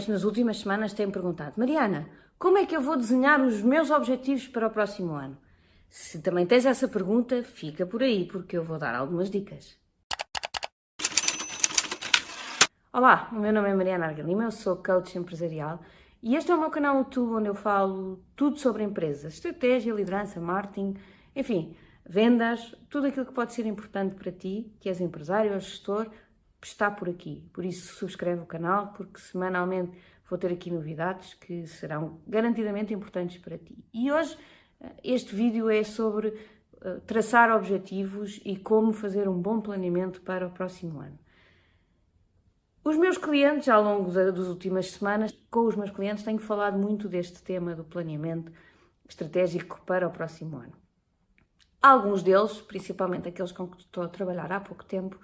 clientes nas últimas semanas têm perguntado: Mariana, como é que eu vou desenhar os meus objetivos para o próximo ano? Se também tens essa pergunta, fica por aí, porque eu vou dar algumas dicas. Olá, o meu nome é Mariana Argalima, eu sou coach empresarial e este é o meu canal YouTube onde eu falo tudo sobre empresas, estratégia, liderança, marketing, enfim, vendas, tudo aquilo que pode ser importante para ti, que és empresário ou gestor, está por aqui. Por isso, subscreve o canal, porque semanalmente vou ter aqui novidades que serão garantidamente importantes para ti. E hoje, eh, este vídeo é sobre eh, traçar objetivos e como fazer um bom planeamento para o próximo ano. Os meus clientes, ao longo das últimas semanas, com os meus clientes, tenho falado muito deste tema do planeamento estratégico para o próximo ano. Alguns deles, principalmente aqueles com que estou a trabalhar há pouco tempo,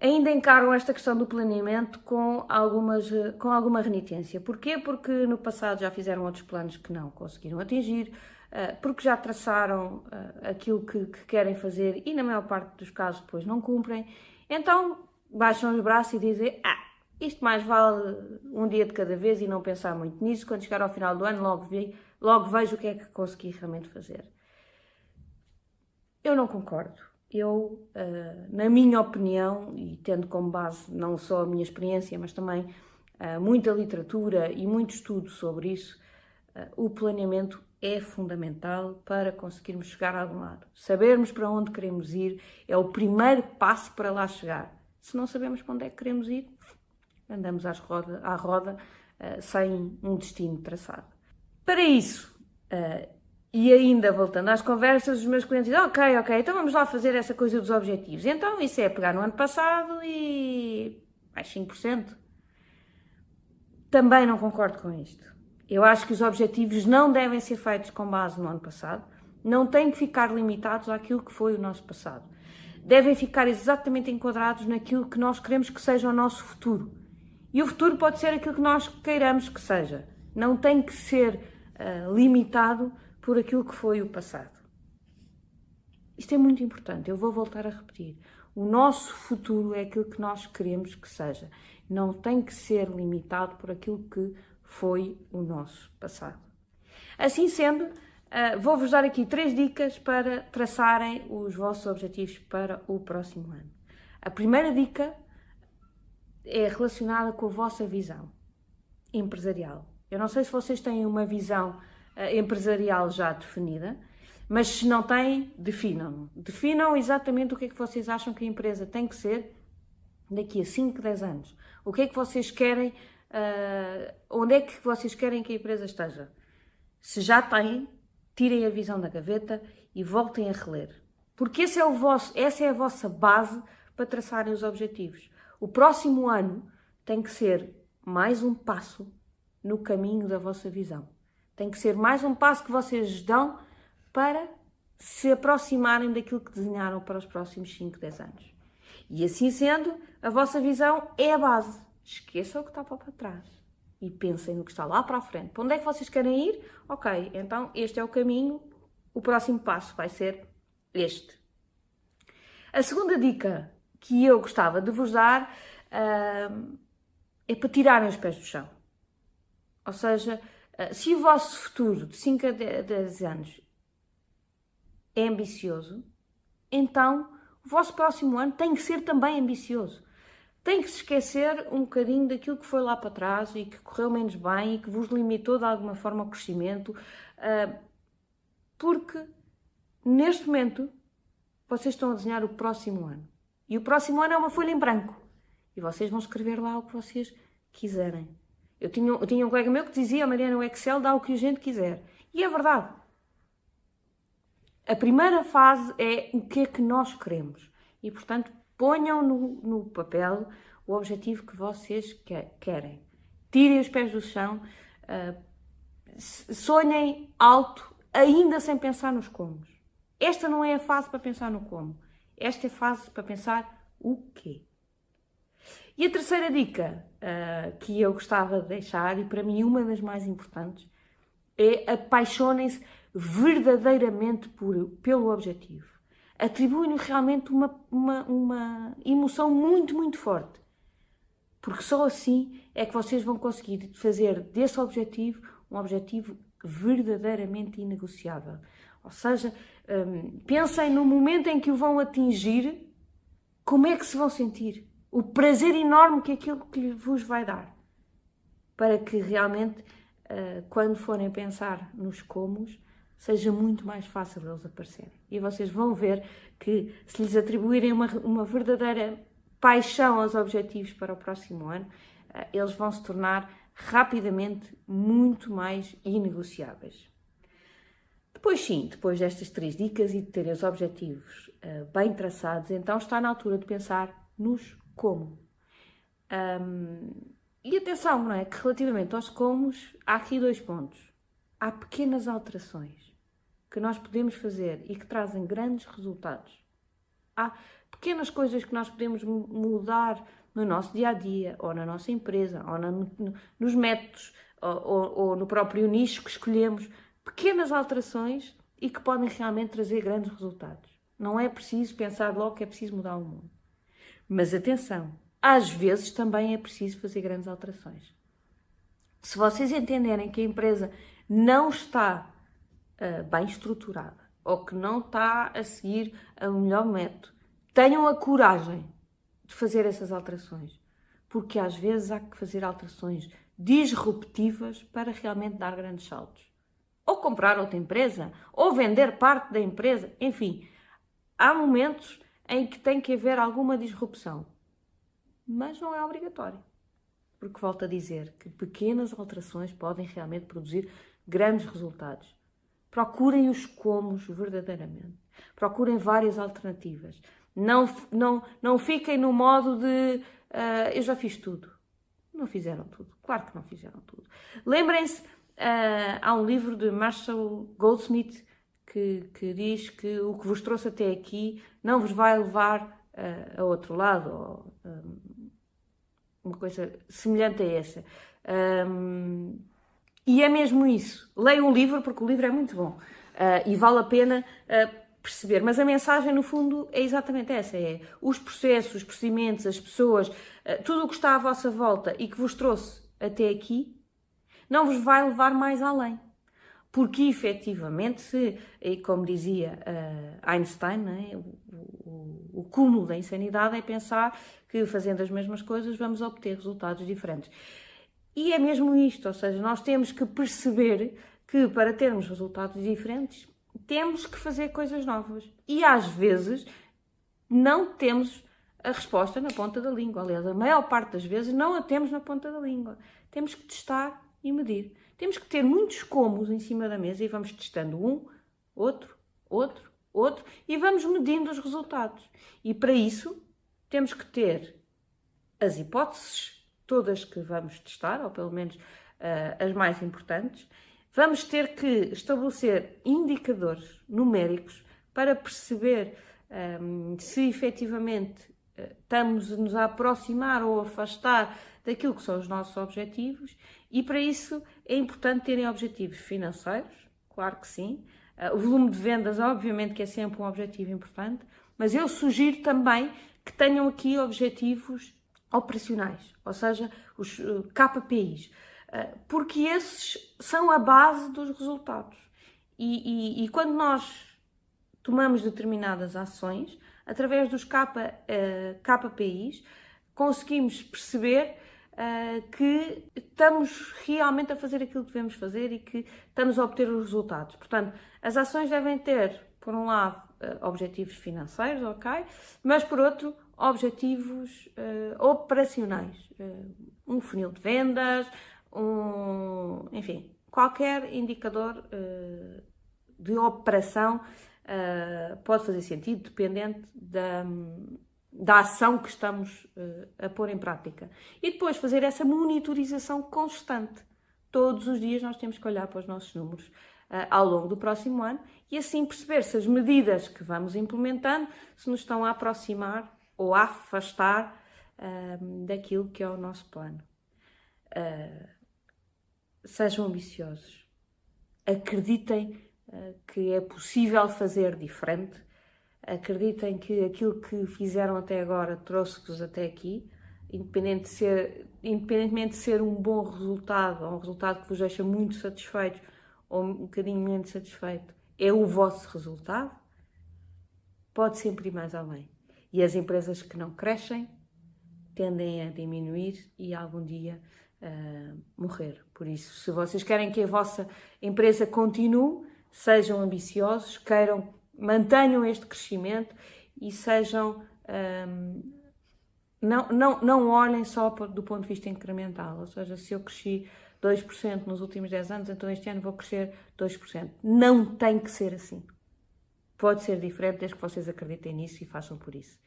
ainda encaram esta questão do planeamento com, algumas, com alguma renitência. Porquê? Porque no passado já fizeram outros planos que não conseguiram atingir, eh, porque já traçaram eh, aquilo que, que querem fazer e, na maior parte dos casos, depois não cumprem. Então baixam os braços e dizem: Ah, isto mais vale um dia de cada vez e não pensar muito nisso. Quando chegar ao final do ano, logo, vi, logo vejo o que é que consegui realmente fazer. Eu não concordo. Eu, uh, na minha opinião, e tendo como base não só a minha experiência, mas também uh, muita literatura e muito estudo sobre isso, uh, o planeamento é fundamental para conseguirmos chegar a algum lado. Sabermos para onde queremos ir é o primeiro passo para lá chegar. Se não sabemos para onde é que queremos ir, andamos às roda, à roda sem um destino traçado. Para isso, e ainda voltando às conversas, os meus clientes dizem: Ok, ok, então vamos lá fazer essa coisa dos objetivos. Então isso é pegar no ano passado e mais 5%. Também não concordo com isto. Eu acho que os objetivos não devem ser feitos com base no ano passado, não têm que ficar limitados àquilo que foi o nosso passado. Devem ficar exatamente enquadrados naquilo que nós queremos que seja o nosso futuro. E o futuro pode ser aquilo que nós queiramos que seja. Não tem que ser uh, limitado por aquilo que foi o passado. Isto é muito importante, eu vou voltar a repetir. O nosso futuro é aquilo que nós queremos que seja. Não tem que ser limitado por aquilo que foi o nosso passado. Assim sendo, eh, vou-vos dar aqui três dicas para traçarem os vossos objetivos para o próximo ano. A primeira dica é relacionada com a vossa visão empresarial. Eu não sei se vocês têm uma visão empresarial já definida, mas se não têm, definam. Definam exatamente o que é que vocês acham que a empresa tem que ser daqui a 5, 10 anos. O que é que vocês querem, uh, onde é que vocês querem que a empresa esteja. Se já têm, tirem a visão da gaveta e voltem a reler. Porque esse é o vosso, essa é a vossa base para traçarem os objetivos. O próximo ano tem que ser mais um passo no caminho da vossa visão. Tem que ser mais um passo que vocês dão para se aproximarem daquilo que desenharam para os próximos 5, 10 anos. E assim sendo, a vossa visão é a base. Esqueçam o que está para trás e pensem no que está lá para a frente. Para onde é que vocês querem ir? Ok, então este é o caminho, o próximo passo vai ser este. A segunda dica que eu gostava de vos dar uh, é para tirarem os pés do chão. Ou seja, se o vosso futuro de 5 a 10 anos é ambicioso, então o vosso próximo ano tem que ser também ambicioso. Tem que se esquecer um bocadinho daquilo que foi lá para trás e que correu menos bem e que vos limitou de alguma forma o crescimento, ah, porque neste momento vocês estão a desenhar o próximo ano. E o próximo ano é uma folha em branco. E vocês vão escrever lá o que vocês quiserem. Eu tinha, eu tinha um colega meu que dizia, Mariana, o Excel dá o que a gente quiser. E é verdade. A primeira fase é o que é que nós queremos. E, portanto, ponham no, no papel o objetivo que vocês querem. Tirem os pés do chão, uh, sonhem alto, ainda sem pensar nos comos. Esta não é a fase para pensar no como. Esta é a fase para pensar o quê. E a terceira dica uh, que eu gostava de deixar, e para mim uma das mais importantes, é apaixonem-se verdadeiramente por, pelo objetivo. Atribuem-lhe realmente uma, uma, uma emoção muito, muito forte. Porque só assim é que vocês vão conseguir fazer desse objetivo um objetivo verdadeiramente inegociável. Ou seja, um, pensem no momento em que o vão atingir, como é que se vão sentir? O prazer enorme que aquilo que vos vai dar. Para que realmente, uh, quando forem pensar nos comos, seja muito mais fácil eles aparecerem. E vocês vão ver que, se lhes atribuírem uma, uma verdadeira paixão aos objetivos para o próximo ano, uh, eles vão se tornar rapidamente muito mais inegociáveis. Depois, sim, depois destas três dicas e de terem os objetivos uh, bem traçados, então está na altura de pensar nos como. Um, e atenção, não é? Que relativamente aos comos, há aqui dois pontos. Há pequenas alterações que nós podemos fazer e que trazem grandes resultados. Há pequenas coisas que nós podemos mudar no nosso dia a dia, ou na nossa empresa, ou na, no, nos métodos, ou, ou, ou no próprio nicho que escolhemos. Pequenas alterações e que podem realmente trazer grandes resultados. Não é preciso pensar logo que é preciso mudar o mundo. Mas atenção, às vezes também é preciso fazer grandes alterações. Se vocês entenderem que a empresa não está uh, bem estruturada ou que não está a seguir o melhor método, tenham a coragem de fazer essas alterações, porque às vezes há que fazer alterações disruptivas para realmente dar grandes saltos. Ou comprar outra empresa, ou vender parte da empresa, enfim, há momentos em que tem que haver alguma disrupção, mas não é obrigatório. Porque volto a dizer que pequenas alterações podem realmente produzir grandes resultados. Procurem os comos verdadeiramente. Procurem várias alternativas. Não, não, não fiquem no modo de uh, eu já fiz tudo. Não fizeram tudo. Claro que não fizeram tudo. Lembrem-se, uh, há um livro de Marshall Goldsmith que, que, diz que o que vos trouxe até aqui não vos vai levar uh, a outro lado, ou um, uma coisa semelhante a essa. Um, e é mesmo isso. Leiam o livro, porque o livro é muito bom. Uh, e vale a pena uh, perceber. Mas a mensagem, no fundo, é exatamente essa: é os processos, os procedimentos, as pessoas, eh, tudo o que está à vossa volta e que vos trouxe até aqui, não vos vai levar mais além. Porque efetivamente, se, como dizia uh, Einstein, é? o, o, o cúmulo da insanidade é pensar que fazendo as mesmas coisas vamos obter resultados diferentes. E é mesmo isto, ou seja, nós temos que perceber que para termos resultados diferentes temos que fazer coisas novas. E às vezes não temos a resposta na ponta da língua. Aliás, a maior parte das vezes não a temos na ponta da língua. Temos que testar e medir. Temos que ter muitos comos em cima da mesa e vamos testando um, outro, outro, outro e vamos medindo os resultados. E para isso temos que ter as hipóteses todas que vamos testar, ou pelo menos uh, as mais importantes, Vamos ter que estabelecer indicadores numéricos para perceber um, se efetivamente eh, estamos a nos aproximar ou afastar daquilo que são os nossos objetivos e para isso é importante terem objetivos financeiros, claro que sim. Uh, o volume de vendas, obviamente, que é sempre um objetivo importante, mas eu sugiro também que tenham aqui objetivos operacionais, ou seja, os uh, KPIs. Eh, porque esses são a base dos resultados. E, e, e quando nós tomamos determinadas ações, através dos K, KPIs, conseguimos perceber uh, que estamos realmente a fazer aquilo que devemos fazer e que estamos a obter os resultados. Portanto, as ações devem ter, por um lado, uh, objetivos financeiros, ok? Mas, por outro, objetivos operacionais. um funil de vendas, um, enfim, qualquer indicador uh, de operação uh, pode fazer sentido, dependente da, da ação que estamos uh, a pôr em prática. E depois fazer essa monitorização constante. Todos os dias nós temos que olhar para os nossos números ao longo do próximo ano e assim perceber se as medidas que vamos implementando se nos estão a aproximar ou a afastar daquilo que é o nosso plano. Uh, sejam ambiciosos. Acreditem uh, que é possível fazer diferente. Acreditem que aquilo que fizeram até agora trouxe-vos até aqui. independente de ser, independentemente de ser um bom resultado, ou um resultado que vos deixa muito satisfeitos, ou um bocadinho menos satisfeito, é o vosso resultado, pode sempre ir mais além. E as empresas que não crescem tendem a diminuir e algum dia uh, morrer. Por isso, se vocês querem que a vossa empresa continue, sejam ambiciosos, queiram, mantenham este crescimento e sejam. Um, não, não, não olhem só do ponto de vista incremental, ou seja, se eu cresci 2% nos últimos 10 anos, então este ano vou crescer 2%. Não tem que ser assim. Pode ser diferente desde que vocês acreditem nisso e façam por isso.